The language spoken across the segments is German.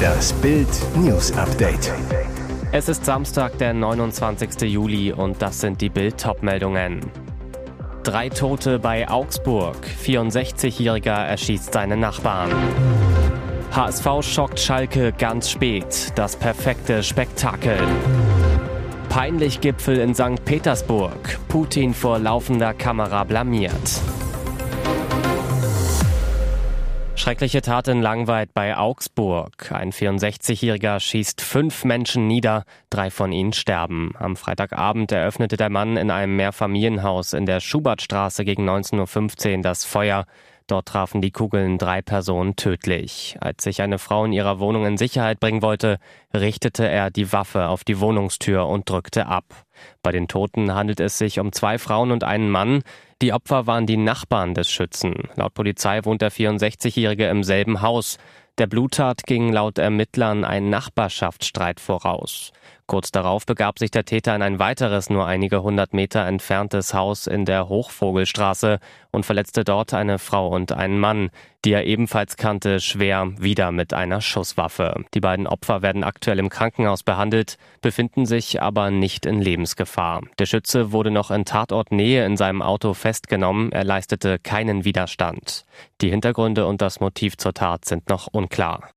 Das Bild News Update. Es ist Samstag, der 29. Juli und das sind die Bild meldungen Drei Tote bei Augsburg. 64-Jähriger erschießt seine Nachbarn. HSV schockt Schalke ganz spät. Das perfekte Spektakel. Peinlich Gipfel in St. Petersburg. Putin vor laufender Kamera blamiert. Schreckliche Tat in Langweid bei Augsburg. Ein 64-Jähriger schießt fünf Menschen nieder, drei von ihnen sterben. Am Freitagabend eröffnete der Mann in einem Mehrfamilienhaus in der Schubertstraße gegen 19.15 Uhr das Feuer. Dort trafen die Kugeln drei Personen tödlich. Als sich eine Frau in ihrer Wohnung in Sicherheit bringen wollte, richtete er die Waffe auf die Wohnungstür und drückte ab. Bei den Toten handelt es sich um zwei Frauen und einen Mann. Die Opfer waren die Nachbarn des Schützen. Laut Polizei wohnt der 64-Jährige im selben Haus. Der Bluttat ging laut Ermittlern ein Nachbarschaftsstreit voraus. Kurz darauf begab sich der Täter in ein weiteres, nur einige hundert Meter entferntes Haus in der Hochvogelstraße und verletzte dort eine Frau und einen Mann, die er ebenfalls kannte, schwer wieder mit einer Schusswaffe. Die beiden Opfer werden aktuell im Krankenhaus behandelt, befinden sich aber nicht in Lebensgefahr. Der Schütze wurde noch in Tatortnähe in seinem Auto festgenommen, er leistete keinen Widerstand. Die Hintergründe und das Motiv zur Tat sind noch unklar.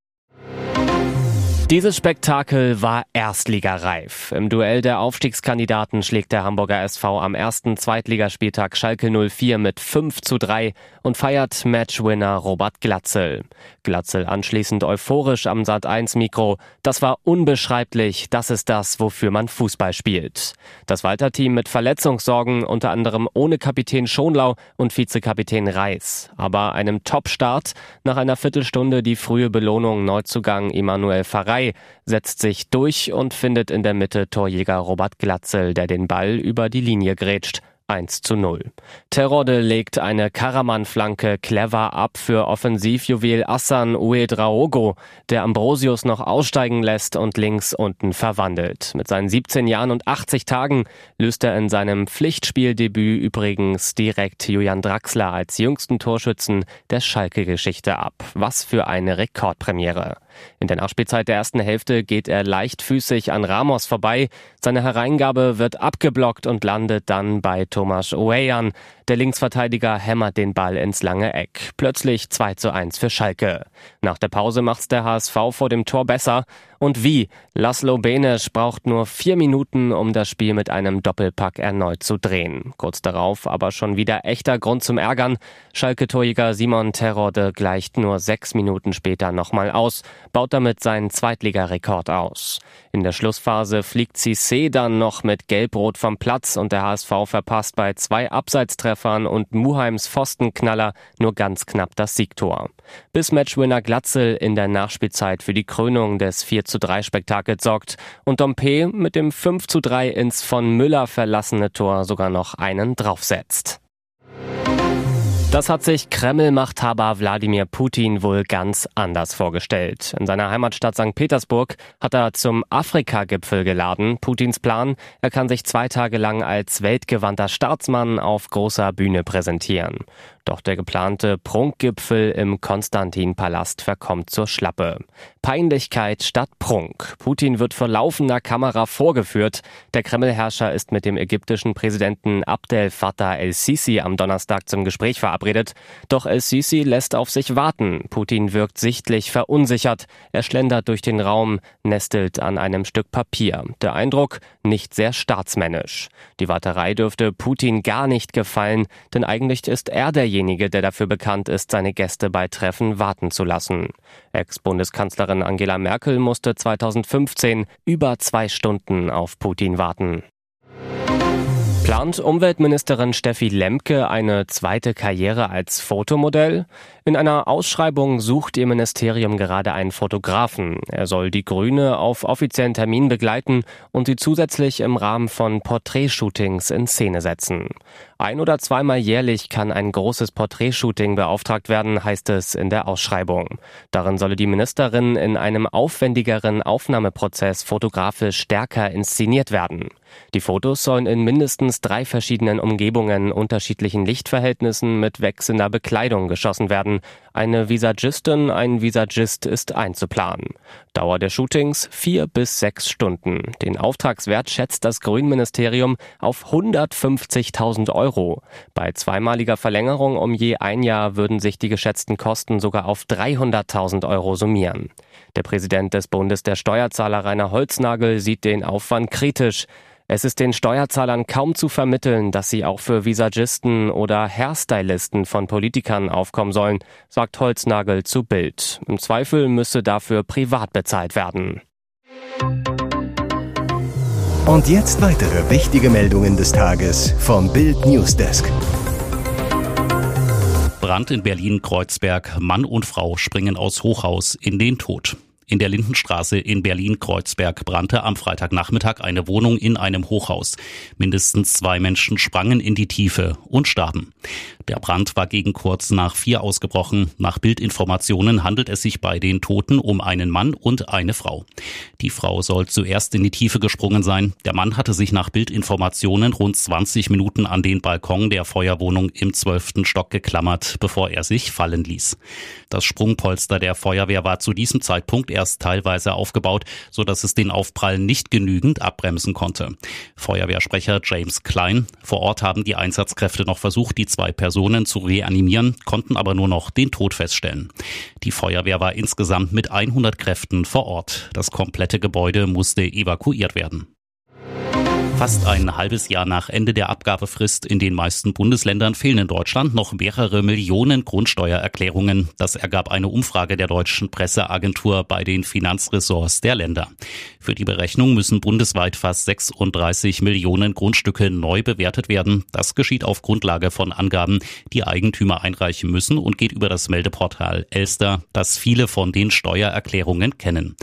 Dieses Spektakel war erstligareif. Im Duell der Aufstiegskandidaten schlägt der Hamburger SV am ersten Zweitligaspieltag Schalke 04 mit 5 zu 3 und feiert Matchwinner Robert Glatzel. Glatzel anschließend euphorisch am Sat 1 Mikro. Das war unbeschreiblich. Das ist das, wofür man Fußball spielt. Das Walter-Team mit Verletzungssorgen, unter anderem ohne Kapitän Schonlau und Vizekapitän Reis. Aber einem Top-Start nach einer Viertelstunde die frühe Belohnung Neuzugang Emanuel Farah 3 setzt sich durch und findet in der Mitte Torjäger Robert Glatzel, der den Ball über die Linie grätscht. 1 zu 0. Terode legt eine Karaman-Flanke clever ab für Offensivjuwel Assan Uedraogo, der Ambrosius noch aussteigen lässt und links unten verwandelt. Mit seinen 17 Jahren und 80 Tagen löst er in seinem Pflichtspieldebüt übrigens direkt Julian Draxler als jüngsten Torschützen der Schalke-Geschichte ab. Was für eine Rekordpremiere. In der Nachspielzeit der ersten Hälfte geht er leichtfüßig an Ramos vorbei. Seine Hereingabe wird abgeblockt und landet dann bei Thomas Oeyan. Der Linksverteidiger hämmert den Ball ins lange Eck. Plötzlich 2 zu 1 für Schalke. Nach der Pause macht's der HSV vor dem Tor besser. Und wie? Laszlo Benesch braucht nur vier Minuten, um das Spiel mit einem Doppelpack erneut zu drehen. Kurz darauf aber schon wieder echter Grund zum Ärgern. Schalke-Torjäger Simon Terode gleicht nur sechs Minuten später nochmal aus, baut damit seinen Zweitligarekord aus. In der Schlussphase fliegt Cissé dann noch mit Gelb-Rot vom Platz und der HSV verpasst bei zwei Abseitstreffern Treffern und Muheims Pfostenknaller nur ganz knapp das Siegtor. Bis Matchwinner Glatzel in der Nachspielzeit für die Krönung des 4 zu 3 Spektakels sorgt und Dompe mit dem 5 zu 3 ins von Müller verlassene Tor sogar noch einen draufsetzt. Das hat sich Kreml-Machthaber Wladimir Putin wohl ganz anders vorgestellt. In seiner Heimatstadt St. Petersburg hat er zum Afrika-Gipfel geladen. Putins Plan, er kann sich zwei Tage lang als weltgewandter Staatsmann auf großer Bühne präsentieren. Doch der geplante Prunkgipfel im Konstantin-Palast verkommt zur Schlappe. Peinlichkeit statt Prunk. Putin wird vor laufender Kamera vorgeführt. Der Kreml-Herrscher ist mit dem ägyptischen Präsidenten Abdel Fattah el-Sisi am Donnerstag zum Gespräch verabredet. Doch el-Sisi lässt auf sich warten. Putin wirkt sichtlich verunsichert. Er schlendert durch den Raum, nestelt an einem Stück Papier. Der Eindruck nicht sehr staatsmännisch. Die Warterei dürfte Putin gar nicht gefallen, denn eigentlich ist er der derjenige, der dafür bekannt ist, seine Gäste bei Treffen warten zu lassen. Ex-Bundeskanzlerin Angela Merkel musste 2015 über zwei Stunden auf Putin warten. Plant Umweltministerin Steffi Lemke eine zweite Karriere als Fotomodell? In einer Ausschreibung sucht ihr Ministerium gerade einen Fotografen. Er soll die Grüne auf offiziellen Termin begleiten und sie zusätzlich im Rahmen von Porträtshootings in Szene setzen. Ein oder zweimal jährlich kann ein großes Porträtshooting beauftragt werden, heißt es in der Ausschreibung. Darin solle die Ministerin in einem aufwendigeren Aufnahmeprozess fotografisch stärker inszeniert werden. Die Fotos sollen in mindestens drei verschiedenen Umgebungen, unterschiedlichen Lichtverhältnissen mit wechselnder Bekleidung geschossen werden. Eine Visagistin, ein Visagist ist einzuplanen. Dauer der Shootings vier bis sechs Stunden. Den Auftragswert schätzt das Grünministerium auf 150.000 Euro. Bei zweimaliger Verlängerung um je ein Jahr würden sich die geschätzten Kosten sogar auf 300.000 Euro summieren. Der Präsident des Bundes der Steuerzahler Rainer Holznagel sieht den Aufwand kritisch. Es ist den Steuerzahlern kaum zu vermitteln, dass sie auch für Visagisten oder Hairstylisten von Politikern aufkommen sollen, sagt Holznagel zu Bild. Im Zweifel müsse dafür privat bezahlt werden. Und jetzt weitere wichtige Meldungen des Tages vom Bild Newsdesk. Brand in Berlin-Kreuzberg. Mann und Frau springen aus Hochhaus in den Tod. In der Lindenstraße in Berlin-Kreuzberg brannte am Freitagnachmittag eine Wohnung in einem Hochhaus. Mindestens zwei Menschen sprangen in die Tiefe und starben. Der Brand war gegen kurz nach vier ausgebrochen. Nach Bildinformationen handelt es sich bei den Toten um einen Mann und eine Frau. Die Frau soll zuerst in die Tiefe gesprungen sein. Der Mann hatte sich nach Bildinformationen rund 20 Minuten an den Balkon der Feuerwohnung im zwölften Stock geklammert, bevor er sich fallen ließ. Das Sprungpolster der Feuerwehr war zu diesem Zeitpunkt erst teilweise aufgebaut, so dass es den Aufprall nicht genügend abbremsen konnte. Feuerwehrsprecher James Klein. Vor Ort haben die Einsatzkräfte noch versucht, die zwei Personen zu reanimieren, konnten aber nur noch den Tod feststellen. Die Feuerwehr war insgesamt mit 100 Kräften vor Ort. Das komplette Gebäude musste evakuiert werden. Fast ein halbes Jahr nach Ende der Abgabefrist in den meisten Bundesländern fehlen in Deutschland noch mehrere Millionen Grundsteuererklärungen. Das ergab eine Umfrage der deutschen Presseagentur bei den Finanzressorts der Länder. Für die Berechnung müssen bundesweit fast 36 Millionen Grundstücke neu bewertet werden. Das geschieht auf Grundlage von Angaben, die Eigentümer einreichen müssen und geht über das Meldeportal Elster, das viele von den Steuererklärungen kennen.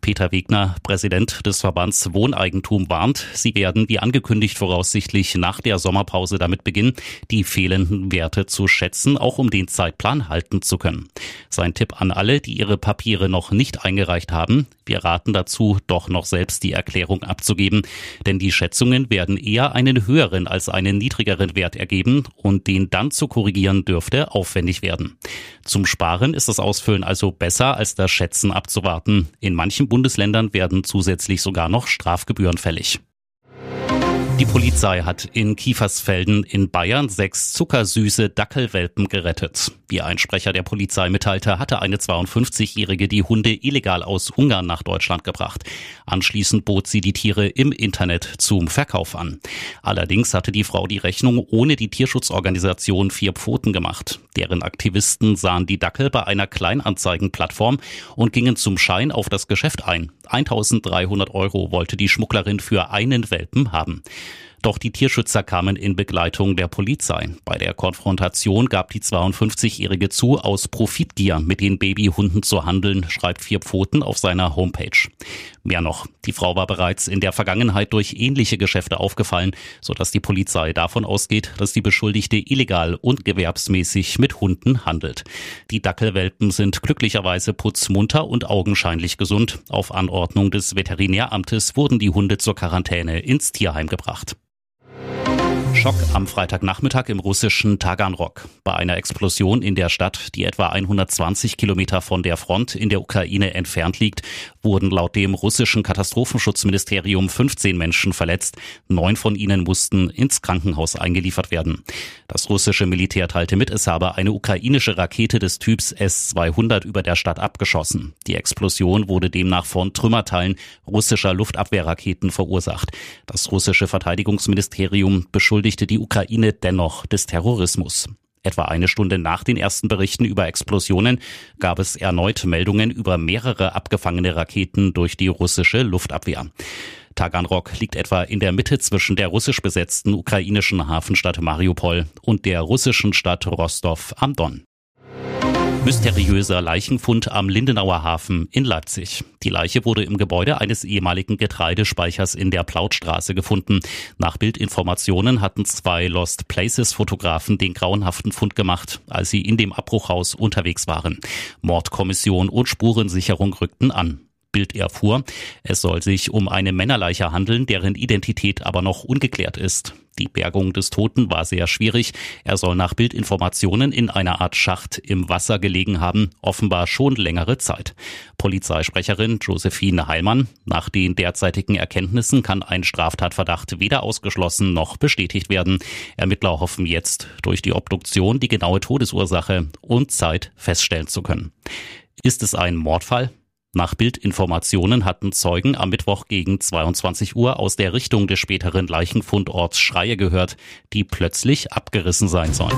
Peter Wegner, Präsident des Verbands Wohneigentum, warnt, sie werden wie angekündigt voraussichtlich nach der Sommerpause damit beginnen, die fehlenden Werte zu schätzen, auch um den Zeitplan halten zu können. Sein Tipp an alle, die ihre Papiere noch nicht eingereicht haben, wir raten dazu, doch noch selbst die Erklärung abzugeben, denn die Schätzungen werden eher einen höheren als einen niedrigeren Wert ergeben und den dann zu korrigieren dürfte aufwendig werden. Zum Sparen ist das Ausfüllen also besser als das Schätzen abzuwarten. In manchen Bundesländern werden zusätzlich sogar noch Strafgebühren fällig. Die Polizei hat in Kiefersfelden in Bayern sechs zuckersüße Dackelwelpen gerettet. Wie ein Sprecher der Polizei mitteilte, hatte eine 52-Jährige die Hunde illegal aus Ungarn nach Deutschland gebracht. Anschließend bot sie die Tiere im Internet zum Verkauf an. Allerdings hatte die Frau die Rechnung ohne die Tierschutzorganisation Vier Pfoten gemacht. Deren Aktivisten sahen die Dackel bei einer Kleinanzeigenplattform und gingen zum Schein auf das Geschäft ein. 1300 Euro wollte die Schmugglerin für einen Welpen haben. Doch die Tierschützer kamen in Begleitung der Polizei. Bei der Konfrontation gab die 52-Jährige zu, aus Profitgier mit den Babyhunden zu handeln, schreibt Vier Pfoten auf seiner Homepage. Mehr noch, die Frau war bereits in der Vergangenheit durch ähnliche Geschäfte aufgefallen, sodass die Polizei davon ausgeht, dass die Beschuldigte illegal und gewerbsmäßig mit Hunden handelt. Die Dackelwelpen sind glücklicherweise putzmunter und augenscheinlich gesund. Auf Anordnung des Veterinäramtes wurden die Hunde zur Quarantäne ins Tierheim gebracht. Schock am Freitagnachmittag im russischen Taganrog. Bei einer Explosion in der Stadt, die etwa 120 Kilometer von der Front in der Ukraine entfernt liegt, wurden laut dem russischen Katastrophenschutzministerium 15 Menschen verletzt. Neun von ihnen mussten ins Krankenhaus eingeliefert werden. Das russische Militär teilte mit, es habe eine ukrainische Rakete des Typs S-200 über der Stadt abgeschossen. Die Explosion wurde demnach von Trümmerteilen russischer Luftabwehrraketen verursacht. Das russische Verteidigungsministerium beschuldigt beschuldigte die Ukraine dennoch des Terrorismus. Etwa eine Stunde nach den ersten Berichten über Explosionen gab es erneut Meldungen über mehrere abgefangene Raketen durch die russische Luftabwehr. Taganrog liegt etwa in der Mitte zwischen der russisch besetzten ukrainischen Hafenstadt Mariupol und der russischen Stadt Rostov am Don. Mysteriöser Leichenfund am Lindenauer Hafen in Leipzig. Die Leiche wurde im Gebäude eines ehemaligen Getreidespeichers in der Plautstraße gefunden. Nach Bildinformationen hatten zwei Lost Places Fotografen den grauenhaften Fund gemacht, als sie in dem Abbruchhaus unterwegs waren. Mordkommission und Spurensicherung rückten an. Bild erfuhr. Es soll sich um eine Männerleiche handeln, deren Identität aber noch ungeklärt ist. Die Bergung des Toten war sehr schwierig. Er soll nach Bildinformationen in einer Art Schacht im Wasser gelegen haben, offenbar schon längere Zeit. Polizeisprecherin Josephine Heilmann. Nach den derzeitigen Erkenntnissen kann ein Straftatverdacht weder ausgeschlossen noch bestätigt werden. Ermittler hoffen jetzt, durch die Obduktion die genaue Todesursache und Zeit feststellen zu können. Ist es ein Mordfall? Nach Bildinformationen hatten Zeugen am Mittwoch gegen 22 Uhr aus der Richtung des späteren Leichenfundorts Schreie gehört, die plötzlich abgerissen sein sollen.